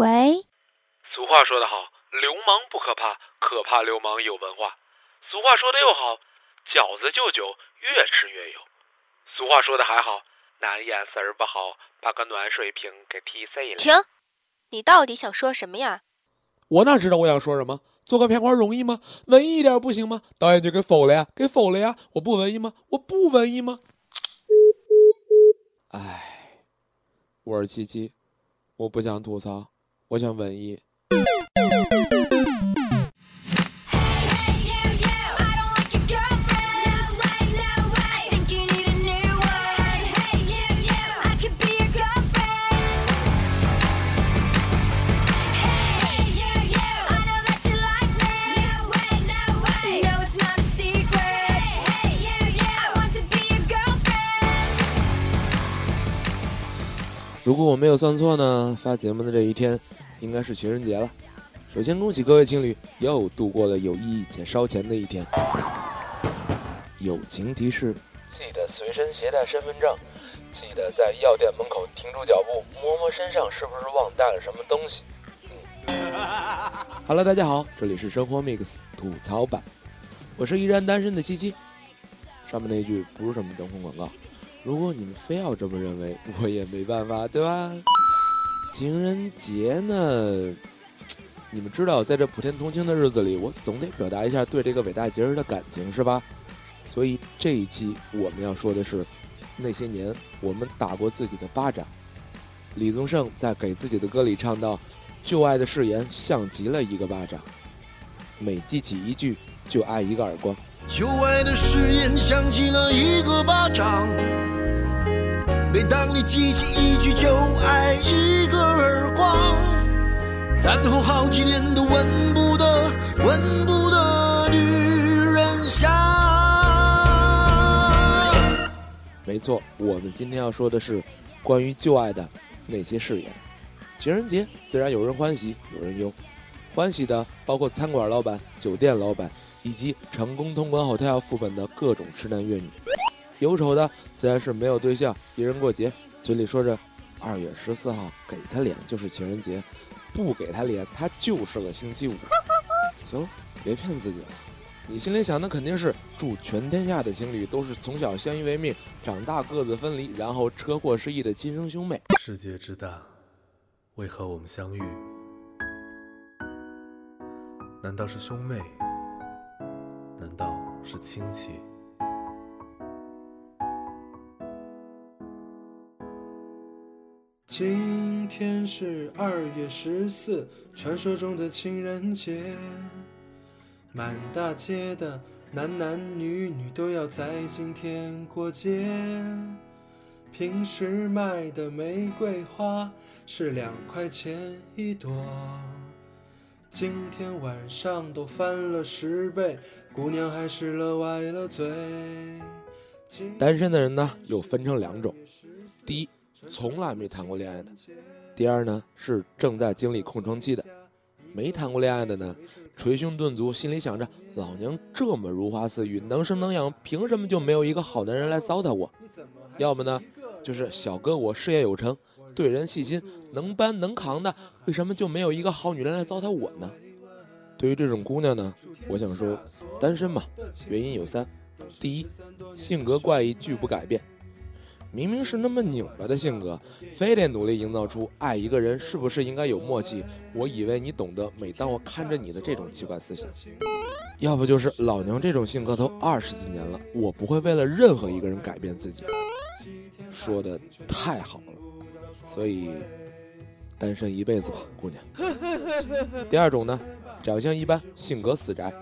喂，俗话说得好，流氓不可怕，可怕流氓有文化。俗话说的又好，饺子就酒，越吃越有。俗话说的还好，男眼神儿不好，把个暖水瓶给踢碎了。停！你到底想说什么呀？我哪知道我想说什么？做个片花容易吗？文艺一点不行吗？导演就给否了呀，给否了呀！我不文艺吗？我不文艺吗？唉，我是七七，我不想吐槽，我想文艺。如果我没有算错呢，发节目的这一天应该是情人节了。首先恭喜各位情侣又度过了有意义且烧钱的一天。友情提示：记得随身携带身份证，记得在药店门口停住脚步，摸摸身上是不是忘带了什么东西。嗯。好了，大家好，这里是生活 mix 吐槽版，我是依然单身的七七。上面那句不是什么征婚广告。如果你们非要这么认为，我也没办法，对吧？情人节呢？你们知道，在这普天同庆的日子里，我总得表达一下对这个伟大节日的感情，是吧？所以这一期我们要说的是，那些年我们打过自己的巴掌。李宗盛在给自己的歌里唱到：“旧爱的誓言像极了一个巴掌，每记起一句就挨一个耳光。”旧爱的誓言响起了一个巴掌。每当你记起一句，就爱一个耳光，然后好几年都闻不得、闻不得女人香。没错，我们今天要说的是关于旧爱的那些誓言。情人节自然有人欢喜，有人忧。欢喜的包括餐馆老板、酒店老板，以及成功通关后他要副本的各种痴男怨女。忧愁的自然是没有对象，一人过节，嘴里说着“二月十四号给他脸就是情人节，不给他脸他就是个星期五”。行，别骗自己了，你心里想的肯定是祝全天下的情侣都是从小相依为命，长大各自分离，然后车祸失忆的亲生兄妹。世界之大，为何我们相遇？难道是兄妹？难道是亲戚？今天是二月十四，传说中的情人节。满大街的男男女女都要在今天过节。平时卖的玫瑰花是两块钱一朵，今天晚上都翻了十倍，姑娘还是乐歪了嘴。单身的人呢，又分成两种，第一。从来没谈过恋爱的，第二呢是正在经历空窗期的，没谈过恋爱的呢，捶胸顿足，心里想着老娘这么如花似玉，能生能养，凭什么就没有一个好男人来糟蹋我？要么呢，就是小哥我事业有成，对人细心，能搬能扛的，为什么就没有一个好女人来糟蹋我呢？对于这种姑娘呢，我想说，单身嘛，原因有三：第一，性格怪异，拒不改变。明明是那么拧巴的性格，非得努力营造出爱一个人是不是应该有默契？我以为你懂得，每当我看着你的这种奇怪思想，要不就是老娘这种性格都二十几年了，我不会为了任何一个人改变自己。说的太好了，所以单身一辈子吧，姑娘。第二种呢，长相一般，性格死宅，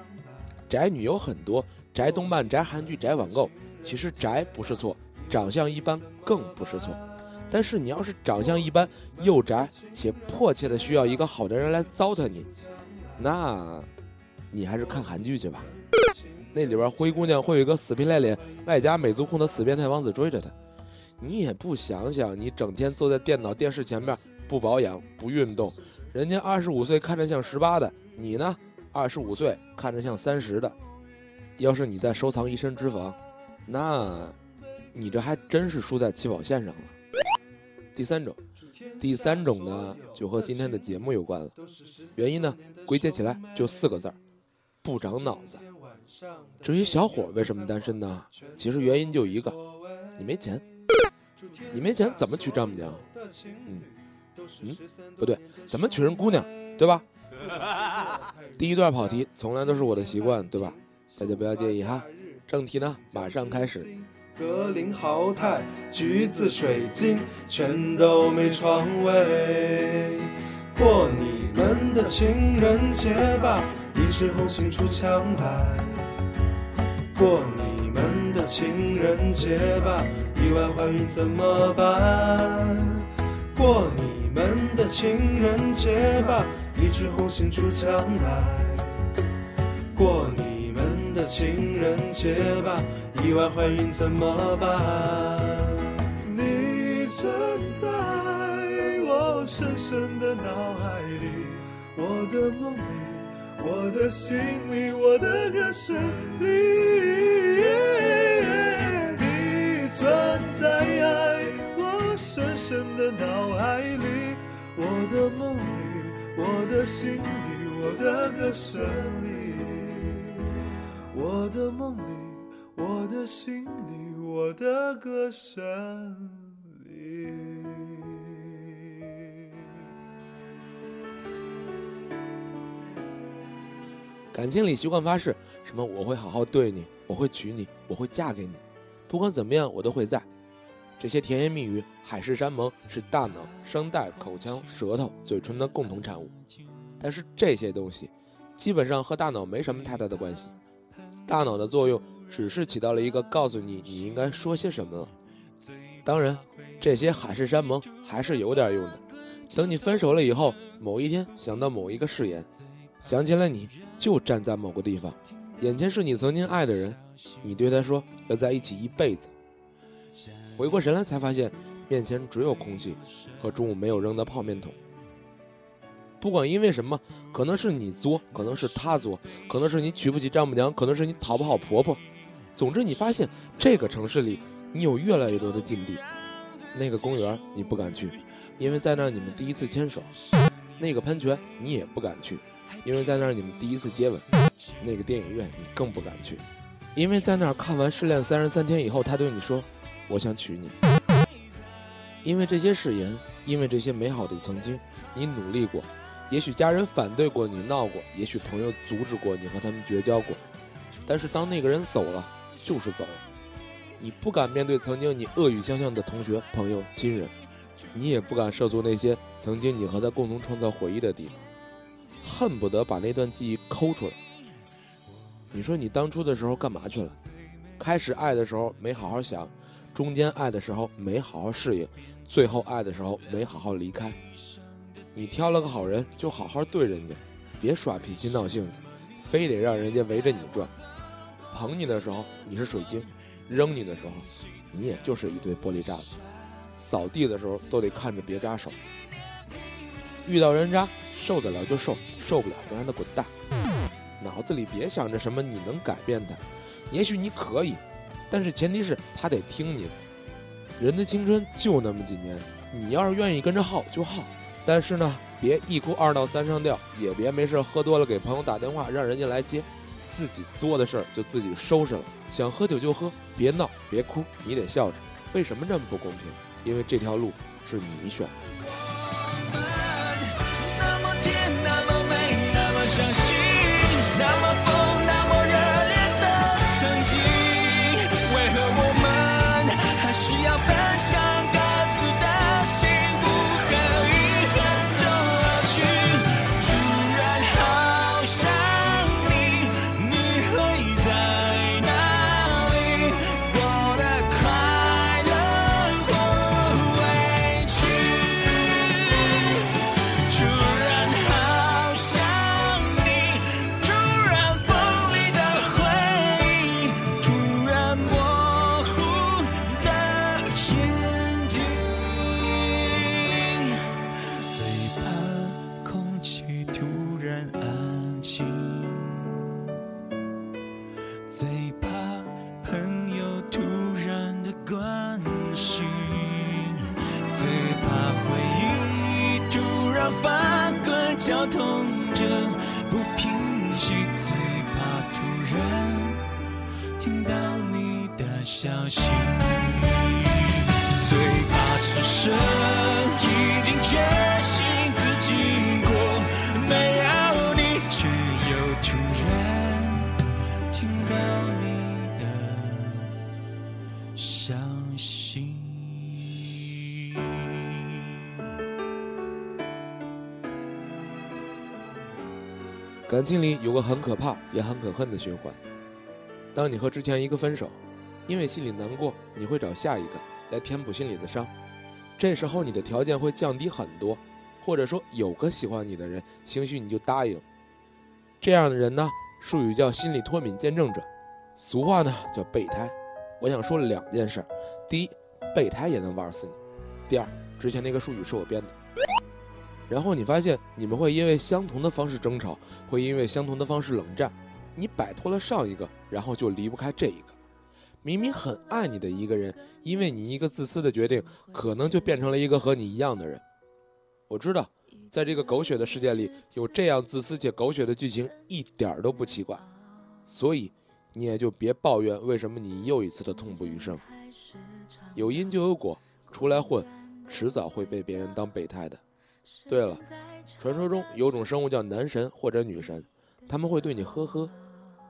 宅女有很多，宅动漫、宅韩剧、宅网购，其实宅不是错。长相一般更不是错，但是你要是长相一般又宅且迫切的需要一个好的人来糟蹋你，那，你还是看韩剧去吧。那里边灰姑娘会有一个死皮赖脸外加美足控的死变态王子追着她，你也不想想，你整天坐在电脑电视前面不保养不运动，人家二十五岁看着像十八的，你呢二十五岁看着像三十的，要是你再收藏一身脂肪，那。你这还真是输在起跑线上了。第三种，第三种呢，就和今天的节目有关了。原因呢，归结起来就四个字儿：不长脑子。至于小伙为什么单身呢？其实原因就一个，你没钱。你没钱怎么娶丈母娘？嗯嗯，不对，怎么娶人姑娘？对吧？第一段跑题从来都是我的习惯，对吧？大家不要介意哈。正题呢，马上开始。格林豪泰、橘子、水晶，全都没床位。过你们的情人节吧，一枝红杏出墙来。过你们的情人节吧，意外怀孕怎么办？过你们的情人节吧，一枝红杏出墙来。过你们的情人节吧，意外怀孕怎么办？你存在我深深的脑海里，我的梦里，我的心里，我的歌声里。深深的脑海里，我的梦里，我的心里，我的歌声里。我的梦里，我的心里，我的歌声里。感情里习惯发誓，什么我会好好对你，我会娶你，我会嫁给你，不管怎么样我都会在。这些甜言蜜语、海誓山盟是大脑、声带、口腔、舌头、嘴唇的共同产物，但是这些东西基本上和大脑没什么太大的关系。大脑的作用只是起到了一个告诉你你应该说些什么了。当然，这些海誓山盟还是有点用的。等你分手了以后，某一天想到某一个誓言，想起了你就站在某个地方，眼前是你曾经爱的人，你对他说要在一起一辈子。回过神来才发现，面前只有空气和中午没有扔的泡面桶。不管因为什么，可能是你作，可能是他作，可能是你娶不起丈母娘，可能是你讨不好婆婆。总之，你发现这个城市里，你有越来越多的禁地。那个公园你不敢去，因为在那儿你们第一次牵手；那个喷泉你也不敢去，因为在那儿你们第一次接吻；那个电影院你更不敢去，因为在那儿看完《失恋三十三天》以后，他对你说：“我想娶你。”因为这些誓言，因为这些美好的曾经，你努力过。也许家人反对过你闹过，也许朋友阻止过你和他们绝交过，但是当那个人走了，就是走了。你不敢面对曾经你恶语相向的同学、朋友、亲人，你也不敢涉足那些曾经你和他共同创造回忆的地方，恨不得把那段记忆抠出来。你说你当初的时候干嘛去了？开始爱的时候没好好想，中间爱的时候没好好适应，最后爱的时候没好好离开。你挑了个好人，就好好对人家，别耍脾气闹性子，非得让人家围着你转。捧你的时候你是水晶，扔你的时候，你也就是一堆玻璃渣子。扫地的时候都得看着别扎手。遇到人渣，受得了就受，受不了就让他滚蛋。脑子里别想着什么你能改变他，也许你可以，但是前提是他得听你的。人的青春就那么几年，你要是愿意跟着耗就耗。但是呢，别一哭二闹三上吊，也别没事喝多了给朋友打电话让人家来接，自己作的事儿就自己收拾了。想喝酒就喝，别闹别哭，你得笑着。为什么这么不公平？因为这条路是你选的。不平息，最怕突然听到你的消息。感情里有个很可怕也很可恨的循环。当你和之前一个分手，因为心里难过，你会找下一个来填补心里的伤。这时候你的条件会降低很多，或者说有个喜欢你的人，兴许你就答应。这样的人呢，术语叫心理脱敏见证者，俗话呢叫备胎。我想说两件事：第一，备胎也能玩死你；第二，之前那个术语是我编的。然后你发现你们会因为相同的方式争吵，会因为相同的方式冷战。你摆脱了上一个，然后就离不开这一个。明明很爱你的一个人，因为你一个自私的决定，可能就变成了一个和你一样的人。我知道，在这个狗血的世界里，有这样自私且狗血的剧情一点儿都不奇怪。所以，你也就别抱怨为什么你又一次的痛不欲生。有因就有果，出来混，迟早会被别人当备胎的。对了，传说中有种生物叫男神或者女神，他们会对你呵呵，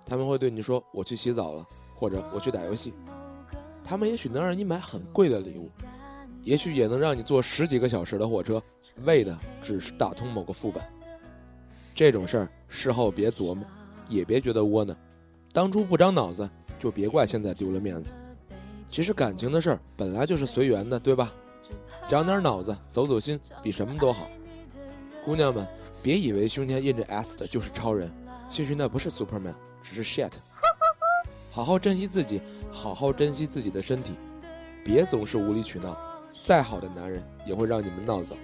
他们会对你说我去洗澡了，或者我去打游戏。他们也许能让你买很贵的礼物，也许也能让你坐十几个小时的火车，为的只是打通某个副本。这种事儿事后别琢磨，也别觉得窝囊。当初不长脑子，就别怪现在丢了面子。其实感情的事儿本来就是随缘的，对吧？长点脑子，走走心，比什么都好。姑娘们，别以为胸前印着 S 的就是超人，兴许那不是 Superman，只是 shit。好好珍惜自己，好好珍惜自己的身体，别总是无理取闹。再好的男人也会让你们闹走。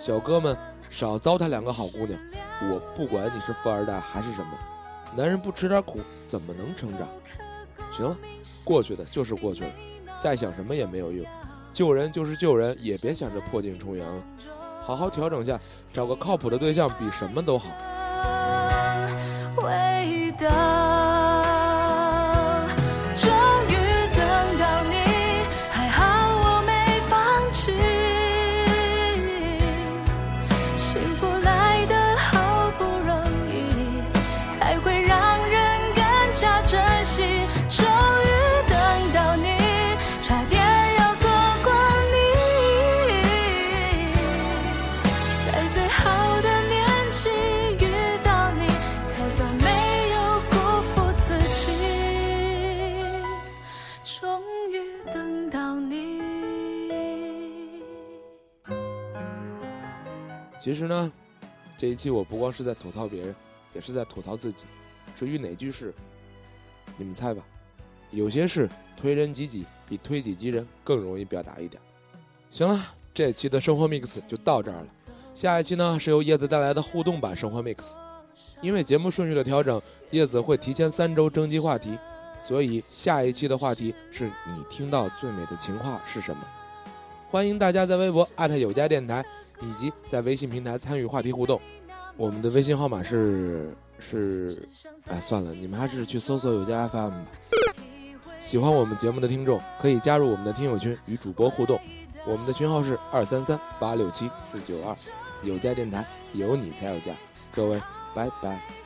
小哥们，少糟蹋两个好姑娘。我不管你是富二代还是什么，男人不吃点苦怎么能成长？行了，过去的就是过去了，再想什么也没有用。救人就是救人，也别想着破镜重圆了。好好调整下，找个靠谱的对象比什么都好。其实呢，这一期我不光是在吐槽别人，也是在吐槽自己。至于哪句是，你们猜吧。有些事推人及己，比推己及人更容易表达一点。行了，这期的生活 mix 就到这儿了。下一期呢是由叶子带来的互动版生活 mix。因为节目顺序的调整，叶子会提前三周征集话题，所以下一期的话题是你听到最美的情话是什么？欢迎大家在微博艾特有家电台，以及在微信平台参与话题互动。我们的微信号码是是，哎，算了，你们还是去搜索有家 FM 吧。喜欢我们节目的听众可以加入我们的听友群与主播互动，我们的群号是二三三八六七四九二，有家电台有你才有家，各位拜拜。